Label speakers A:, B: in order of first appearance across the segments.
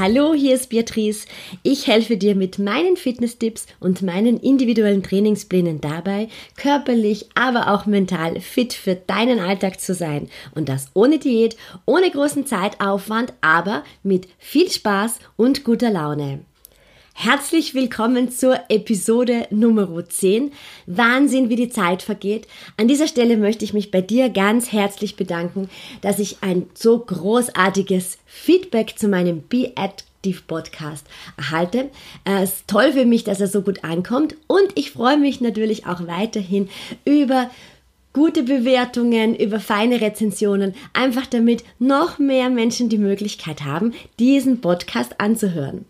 A: Hallo, hier ist Beatrice. Ich helfe dir mit meinen Fitnesstipps und meinen individuellen Trainingsplänen dabei, körperlich, aber auch mental fit für deinen Alltag zu sein. Und das ohne Diät, ohne großen Zeitaufwand, aber mit viel Spaß und guter Laune. Herzlich willkommen zur Episode Nummer 10. Wahnsinn, wie die Zeit vergeht. An dieser Stelle möchte ich mich bei dir ganz herzlich bedanken, dass ich ein so großartiges Feedback zu meinem Be Active Podcast erhalte. Es ist toll für mich, dass er so gut ankommt und ich freue mich natürlich auch weiterhin über gute Bewertungen, über feine Rezensionen, einfach damit noch mehr Menschen die Möglichkeit haben, diesen Podcast anzuhören.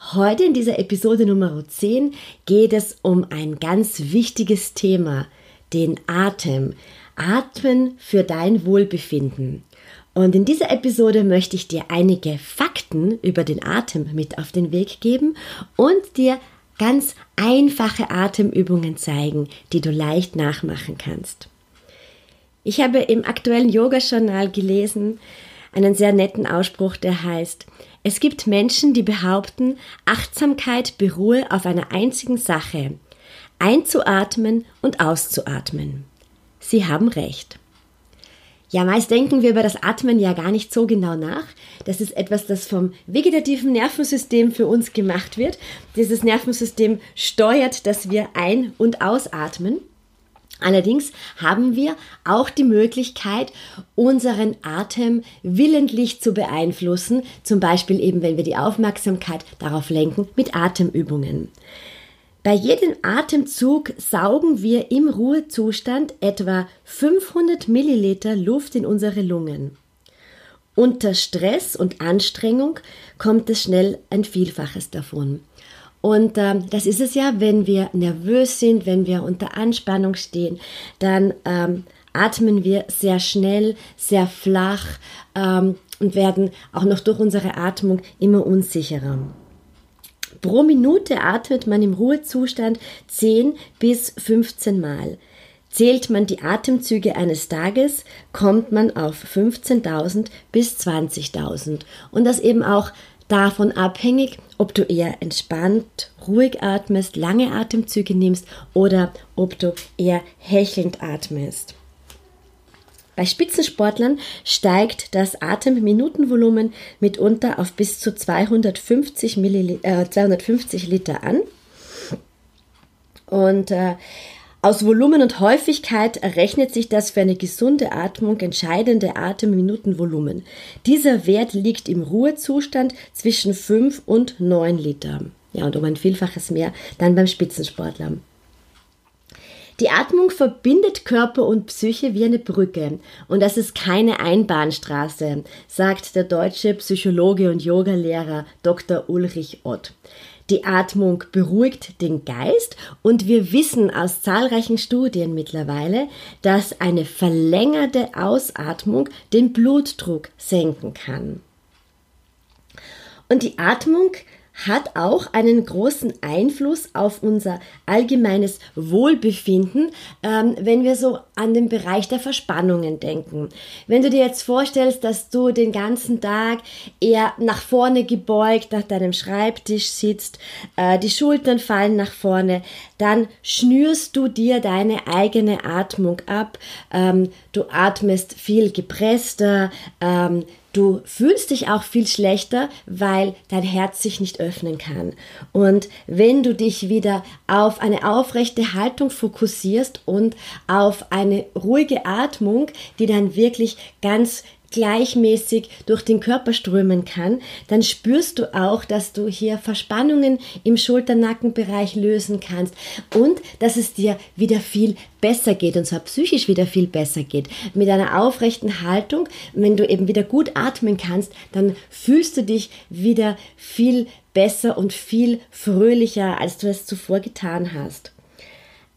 A: Heute in dieser Episode Nummer 10 geht es um ein ganz wichtiges Thema, den Atem. Atmen für dein Wohlbefinden. Und in dieser Episode möchte ich dir einige Fakten über den Atem mit auf den Weg geben und dir ganz einfache Atemübungen zeigen, die du leicht nachmachen kannst. Ich habe im aktuellen Yoga-Journal gelesen einen sehr netten Ausspruch, der heißt, es gibt Menschen, die behaupten, Achtsamkeit beruhe auf einer einzigen Sache, einzuatmen und auszuatmen. Sie haben recht. Ja, meist denken wir über das Atmen ja gar nicht so genau nach. Das ist etwas, das vom vegetativen Nervensystem für uns gemacht wird. Dieses Nervensystem steuert, dass wir ein- und ausatmen. Allerdings haben wir auch die Möglichkeit, unseren Atem willentlich zu beeinflussen, zum Beispiel eben, wenn wir die Aufmerksamkeit darauf lenken, mit Atemübungen. Bei jedem Atemzug saugen wir im Ruhezustand etwa 500 Milliliter Luft in unsere Lungen. Unter Stress und Anstrengung kommt es schnell ein Vielfaches davon. Und ähm, das ist es ja, wenn wir nervös sind, wenn wir unter Anspannung stehen, dann ähm, atmen wir sehr schnell, sehr flach ähm, und werden auch noch durch unsere Atmung immer unsicherer. Pro Minute atmet man im Ruhezustand 10 bis 15 Mal. Zählt man die Atemzüge eines Tages, kommt man auf 15.000 bis 20.000. Und das eben auch davon abhängig, ob du eher entspannt, ruhig atmest, lange Atemzüge nimmst oder ob du eher hechelnd atmest. Bei Spitzensportlern steigt das Atemminutenvolumen mitunter auf bis zu 250, Millil äh, 250 Liter an. Und äh, aus Volumen und Häufigkeit errechnet sich das für eine gesunde Atmung entscheidende Atemminutenvolumen. Dieser Wert liegt im Ruhezustand zwischen 5 und 9 Liter. Ja, und um ein Vielfaches mehr dann beim Spitzensportler. Die Atmung verbindet Körper und Psyche wie eine Brücke. Und das ist keine Einbahnstraße, sagt der deutsche Psychologe und Yogalehrer Dr. Ulrich Ott. Die Atmung beruhigt den Geist und wir wissen aus zahlreichen Studien mittlerweile, dass eine verlängerte Ausatmung den Blutdruck senken kann. Und die Atmung hat auch einen großen Einfluss auf unser allgemeines Wohlbefinden, ähm, wenn wir so an den Bereich der Verspannungen denken. Wenn du dir jetzt vorstellst, dass du den ganzen Tag eher nach vorne gebeugt nach deinem Schreibtisch sitzt, äh, die Schultern fallen nach vorne, dann schnürst du dir deine eigene Atmung ab. Ähm, du atmest viel gepresster, ähm, Du fühlst dich auch viel schlechter, weil dein Herz sich nicht öffnen kann. Und wenn du dich wieder auf eine aufrechte Haltung fokussierst und auf eine ruhige Atmung, die dann wirklich ganz gleichmäßig durch den Körper strömen kann, dann spürst du auch, dass du hier Verspannungen im Schulternackenbereich lösen kannst und dass es dir wieder viel besser geht und zwar psychisch wieder viel besser geht. Mit einer aufrechten Haltung, wenn du eben wieder gut atmen kannst, dann fühlst du dich wieder viel besser und viel fröhlicher, als du es zuvor getan hast.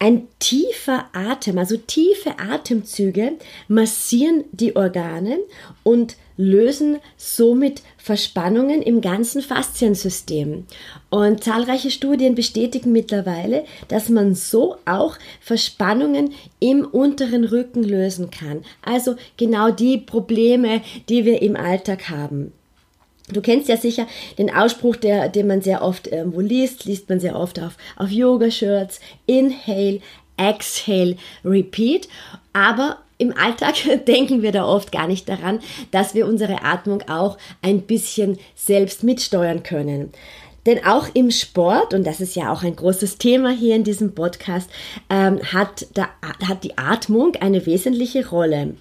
A: Ein tiefer Atem, also tiefe Atemzüge massieren die Organe und lösen somit Verspannungen im ganzen Fasziensystem. Und zahlreiche Studien bestätigen mittlerweile, dass man so auch Verspannungen im unteren Rücken lösen kann. Also genau die Probleme, die wir im Alltag haben. Du kennst ja sicher den Ausspruch, der, den man sehr oft irgendwo liest, liest man sehr oft auf, auf Yoga-Shirts. Inhale, exhale, repeat. Aber im Alltag denken wir da oft gar nicht daran, dass wir unsere Atmung auch ein bisschen selbst mitsteuern können. Denn auch im Sport, und das ist ja auch ein großes Thema hier in diesem Podcast, ähm, hat, da, hat die Atmung eine wesentliche Rolle.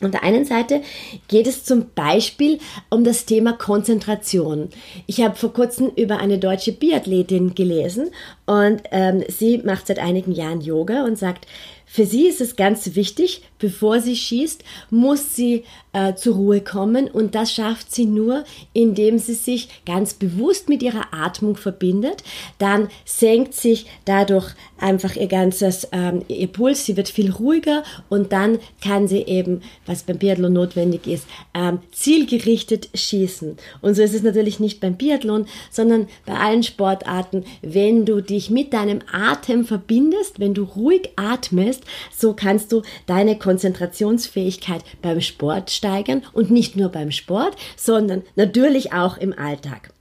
A: Und der einen Seite geht es zum Beispiel um das Thema Konzentration. Ich habe vor kurzem über eine deutsche Biathletin gelesen und ähm, sie macht seit einigen Jahren Yoga und sagt, für sie ist es ganz wichtig, bevor sie schießt, muss sie äh, zur Ruhe kommen und das schafft sie nur, indem sie sich ganz bewusst mit ihrer Atmung verbindet. Dann senkt sich dadurch einfach ihr ganzes ähm, ihr Puls, sie wird viel ruhiger und dann kann sie eben, was beim Biathlon notwendig ist, ähm, zielgerichtet schießen. Und so ist es natürlich nicht beim Biathlon, sondern bei allen Sportarten, wenn du dich mit deinem Atem verbindest, wenn du ruhig atmest, so kannst du deine Konzentrationsfähigkeit beim Sport steigern und nicht nur beim Sport, sondern natürlich auch im Alltag.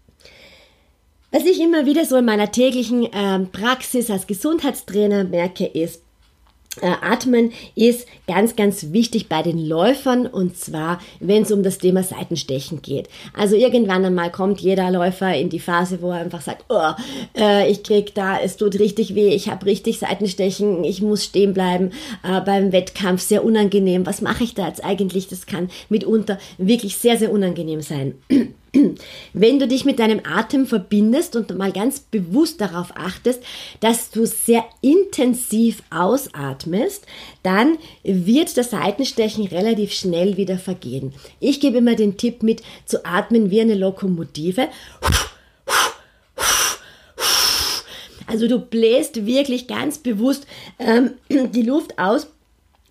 A: Was ich immer wieder so in meiner täglichen äh, Praxis als Gesundheitstrainer merke, ist, Atmen ist ganz, ganz wichtig bei den Läufern und zwar, wenn es um das Thema Seitenstechen geht. Also irgendwann einmal kommt jeder Läufer in die Phase, wo er einfach sagt, oh, äh, ich krieg da, es tut richtig weh, ich habe richtig Seitenstechen, ich muss stehen bleiben äh, beim Wettkampf, sehr unangenehm. Was mache ich da jetzt eigentlich? Das kann mitunter wirklich sehr, sehr unangenehm sein. Wenn du dich mit deinem Atem verbindest und mal ganz bewusst darauf achtest, dass du sehr intensiv ausatmest, dann wird das Seitenstechen relativ schnell wieder vergehen. Ich gebe immer den Tipp mit, zu atmen wie eine Lokomotive. Also du bläst wirklich ganz bewusst ähm, die Luft aus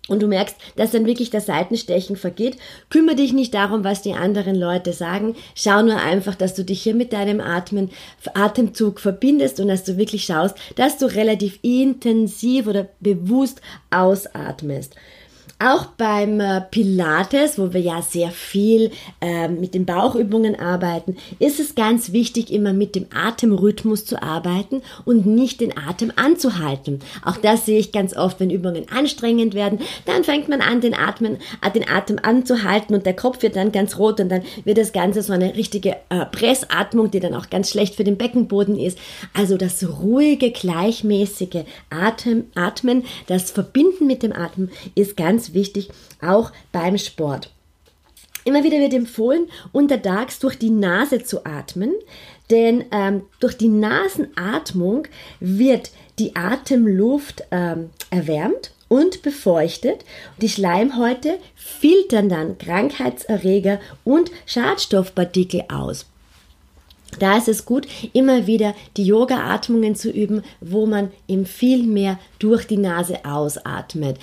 A: und du merkst, dass dann wirklich das Seitenstechen vergeht, kümmere dich nicht darum, was die anderen Leute sagen. Schau nur einfach, dass du dich hier mit deinem Atmen, Atemzug verbindest und dass du wirklich schaust, dass du relativ intensiv oder bewusst ausatmest. Auch beim äh, Pilates, wo wir ja sehr viel äh, mit den Bauchübungen arbeiten, ist es ganz wichtig, immer mit dem Atemrhythmus zu arbeiten und nicht den Atem anzuhalten. Auch das sehe ich ganz oft, wenn Übungen anstrengend werden, dann fängt man an, den, Atmen, äh, den Atem anzuhalten und der Kopf wird dann ganz rot und dann wird das Ganze so eine richtige äh, Pressatmung, die dann auch ganz schlecht für den Beckenboden ist. Also das ruhige, gleichmäßige Atem, Atmen, das Verbinden mit dem Atem ist wichtig, auch beim Sport. Immer wieder wird empfohlen, untertags durch die Nase zu atmen, denn ähm, durch die Nasenatmung wird die Atemluft ähm, erwärmt und befeuchtet. Die Schleimhäute filtern dann Krankheitserreger und Schadstoffpartikel aus. Da ist es gut, immer wieder die Yoga-Atmungen zu üben, wo man eben viel mehr durch die Nase ausatmet.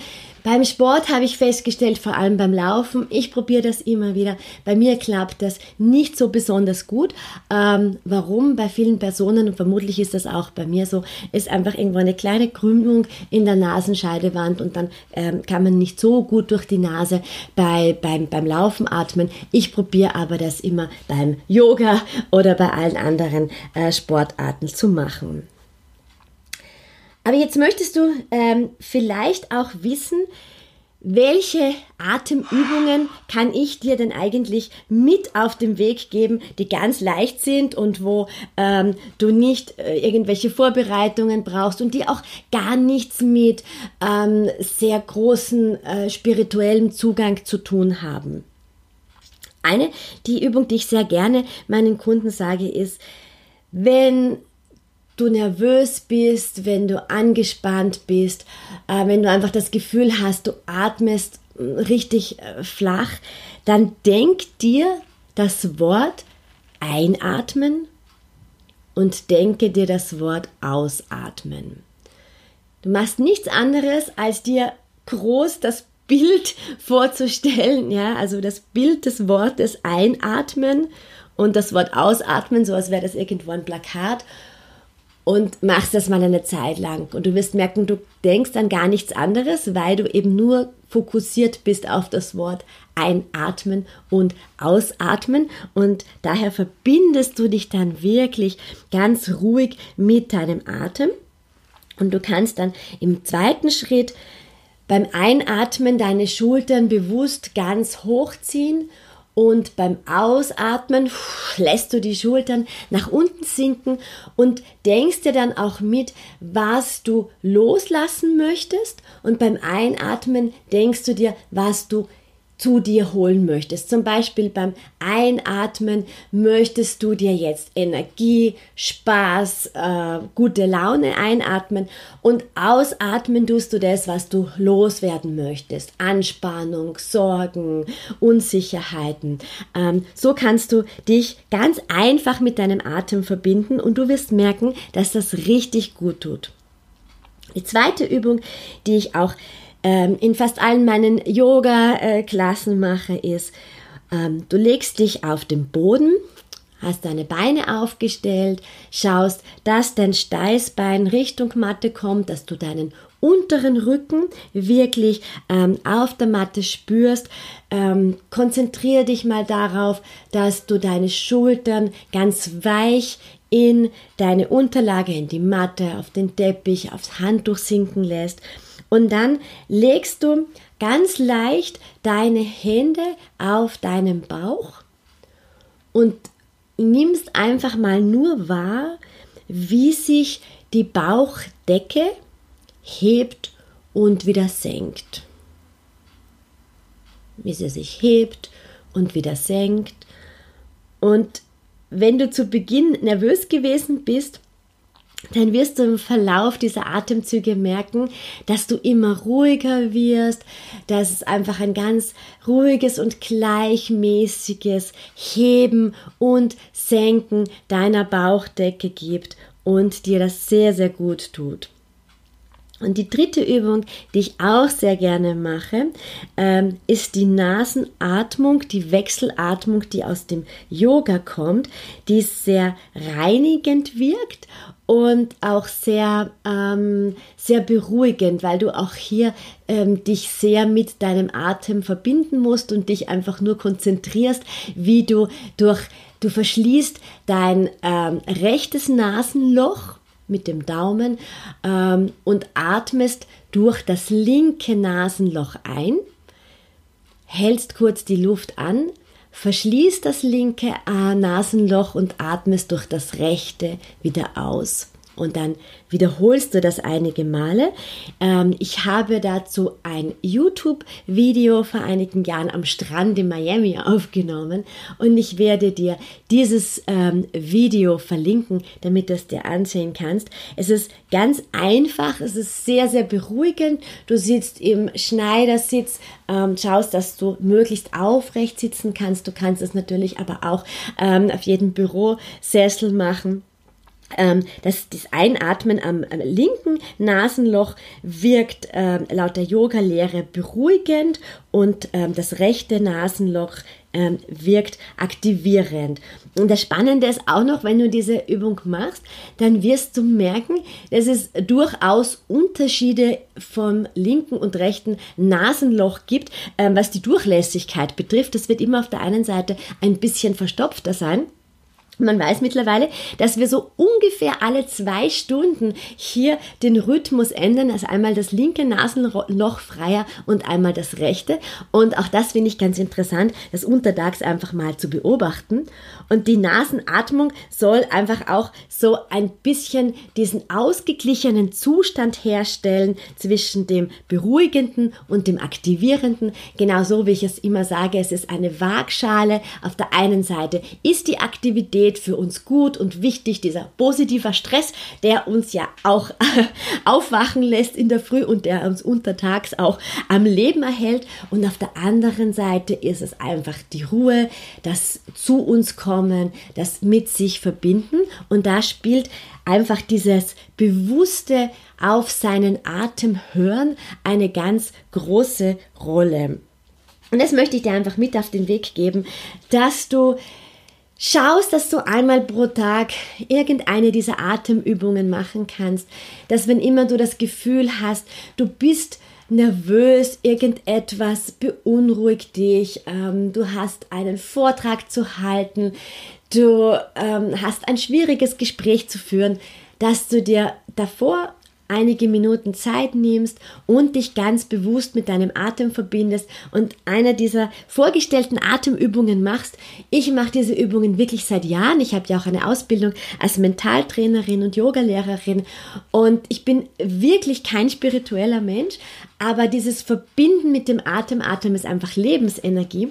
A: Beim Sport habe ich festgestellt, vor allem beim Laufen, ich probiere das immer wieder. Bei mir klappt das nicht so besonders gut. Ähm, warum? Bei vielen Personen, und vermutlich ist das auch bei mir so, ist einfach irgendwo eine kleine Krümmung in der Nasenscheidewand und dann ähm, kann man nicht so gut durch die Nase bei, beim, beim Laufen atmen. Ich probiere aber das immer beim Yoga oder bei allen anderen äh, Sportarten zu machen. Aber jetzt möchtest du ähm, vielleicht auch wissen, welche Atemübungen kann ich dir denn eigentlich mit auf den Weg geben, die ganz leicht sind und wo ähm, du nicht äh, irgendwelche Vorbereitungen brauchst und die auch gar nichts mit ähm, sehr großen äh, spirituellem Zugang zu tun haben. Eine, die Übung, die ich sehr gerne meinen Kunden sage, ist, wenn du nervös bist, wenn du angespannt bist, äh, wenn du einfach das Gefühl hast, du atmest äh, richtig äh, flach, dann denk dir das Wort einatmen und denke dir das Wort ausatmen. Du machst nichts anderes, als dir groß das Bild vorzustellen, ja, also das Bild des Wortes einatmen und das Wort ausatmen, so als wäre das irgendwo ein Plakat und machst das mal eine Zeit lang. Und du wirst merken, du denkst an gar nichts anderes, weil du eben nur fokussiert bist auf das Wort einatmen und ausatmen. Und daher verbindest du dich dann wirklich ganz ruhig mit deinem Atem. Und du kannst dann im zweiten Schritt beim Einatmen deine Schultern bewusst ganz hochziehen und beim Ausatmen lässt du die Schultern nach unten sinken und denkst dir dann auch mit, was du loslassen möchtest. Und beim Einatmen denkst du dir, was du zu dir holen möchtest. Zum Beispiel beim Einatmen möchtest du dir jetzt Energie, Spaß, äh, gute Laune einatmen und ausatmen tust du das, was du loswerden möchtest. Anspannung, Sorgen, Unsicherheiten. Ähm, so kannst du dich ganz einfach mit deinem Atem verbinden und du wirst merken, dass das richtig gut tut. Die zweite Übung, die ich auch ähm, in fast allen meinen Yoga-Klassen mache, ist, ähm, du legst dich auf den Boden, hast deine Beine aufgestellt, schaust, dass dein Steißbein Richtung Matte kommt, dass du deinen unteren Rücken wirklich ähm, auf der Matte spürst. Ähm, konzentriere dich mal darauf, dass du deine Schultern ganz weich in deine Unterlage, in die Matte, auf den Teppich, aufs Handtuch sinken lässt und dann legst du ganz leicht deine Hände auf deinen Bauch und nimmst einfach mal nur wahr, wie sich die Bauchdecke hebt und wieder senkt. Wie sie sich hebt und wieder senkt. Und wenn du zu Beginn nervös gewesen bist, dann wirst du im Verlauf dieser Atemzüge merken, dass du immer ruhiger wirst, dass es einfach ein ganz ruhiges und gleichmäßiges Heben und Senken deiner Bauchdecke gibt und dir das sehr, sehr gut tut. Und die dritte Übung, die ich auch sehr gerne mache, ähm, ist die Nasenatmung, die Wechselatmung, die aus dem Yoga kommt, die sehr reinigend wirkt und auch sehr, ähm, sehr beruhigend, weil du auch hier ähm, dich sehr mit deinem Atem verbinden musst und dich einfach nur konzentrierst, wie du durch, du verschließt dein ähm, rechtes Nasenloch mit dem Daumen ähm, und atmest durch das linke Nasenloch ein, hältst kurz die Luft an, verschließt das linke äh, Nasenloch und atmest durch das rechte wieder aus und dann wiederholst du das einige Male. Ähm, ich habe dazu ein YouTube-Video vor einigen Jahren am Strand in Miami aufgenommen und ich werde dir dieses ähm, Video verlinken, damit du es dir ansehen kannst. Es ist ganz einfach, es ist sehr, sehr beruhigend. Du sitzt im Schneidersitz, ähm, schaust, dass du möglichst aufrecht sitzen kannst. Du kannst es natürlich aber auch ähm, auf jedem Bürosessel machen. Ähm, das, das Einatmen am, am, linken Nasenloch wirkt ähm, laut der Yoga-Lehre beruhigend und ähm, das rechte Nasenloch ähm, wirkt aktivierend. Und das Spannende ist auch noch, wenn du diese Übung machst, dann wirst du merken, dass es durchaus Unterschiede vom linken und rechten Nasenloch gibt, ähm, was die Durchlässigkeit betrifft. Das wird immer auf der einen Seite ein bisschen verstopfter sein man weiß mittlerweile, dass wir so ungefähr alle zwei Stunden hier den Rhythmus ändern. Also einmal das linke Nasenloch freier und einmal das rechte. Und auch das finde ich ganz interessant, das untertags einfach mal zu beobachten. Und die Nasenatmung soll einfach auch so ein bisschen diesen ausgeglichenen Zustand herstellen zwischen dem beruhigenden und dem aktivierenden. Genauso wie ich es immer sage, es ist eine Waagschale. Auf der einen Seite ist die Aktivität geht, für uns gut und wichtig, dieser positive Stress, der uns ja auch aufwachen lässt in der Früh und der uns untertags auch am Leben erhält. Und auf der anderen Seite ist es einfach die Ruhe, das zu uns kommen, das mit sich verbinden. Und da spielt einfach dieses bewusste auf seinen Atem hören eine ganz große Rolle. Und das möchte ich dir einfach mit auf den Weg geben, dass du schaust, dass du einmal pro Tag irgendeine dieser Atemübungen machen kannst, dass wenn immer du das Gefühl hast, du bist nervös, irgendetwas beunruhigt dich, ähm, du hast einen Vortrag zu halten, du ähm, hast ein schwieriges Gespräch zu führen, dass du dir davor einige Minuten Zeit nimmst und dich ganz bewusst mit deinem Atem verbindest und eine dieser vorgestellten Atemübungen machst. Ich mache diese Übungen wirklich seit Jahren. Ich habe ja auch eine Ausbildung als Mentaltrainerin und Yogalehrerin und ich bin wirklich kein spiritueller Mensch, aber dieses Verbinden mit dem Atem, Atem ist einfach Lebensenergie.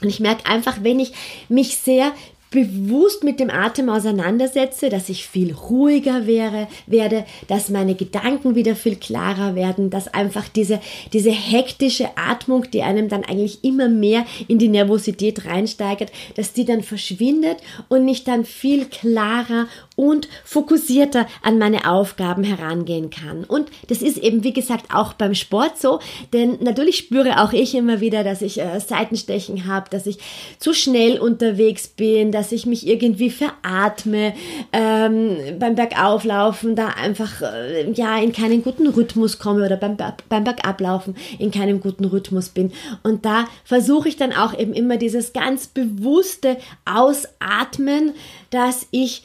A: Und ich merke einfach, wenn ich mich sehr bewusst mit dem Atem auseinandersetze, dass ich viel ruhiger wäre, werde, dass meine Gedanken wieder viel klarer werden, dass einfach diese, diese hektische Atmung, die einem dann eigentlich immer mehr in die Nervosität reinsteigert, dass die dann verschwindet und ich dann viel klarer und fokussierter an meine Aufgaben herangehen kann. Und das ist eben, wie gesagt, auch beim Sport so, denn natürlich spüre auch ich immer wieder, dass ich äh, Seitenstechen habe, dass ich zu schnell unterwegs bin, dass ich mich irgendwie veratme, ähm, beim Bergauflaufen da einfach äh, ja in keinen guten Rhythmus komme oder beim, beim Bergablaufen in keinem guten Rhythmus bin. Und da versuche ich dann auch eben immer dieses ganz bewusste Ausatmen, dass ich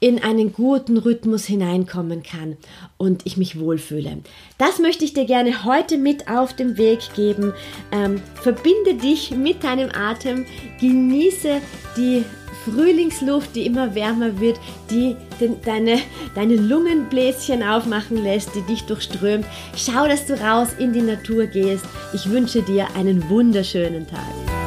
A: in einen guten Rhythmus hineinkommen kann und ich mich wohlfühle. Das möchte ich dir gerne heute mit auf den Weg geben. Ähm, verbinde dich mit deinem Atem, genieße die Frühlingsluft, die immer wärmer wird, die den, deine, deine Lungenbläschen aufmachen lässt, die dich durchströmt. Schau, dass du raus in die Natur gehst. Ich wünsche dir einen wunderschönen Tag.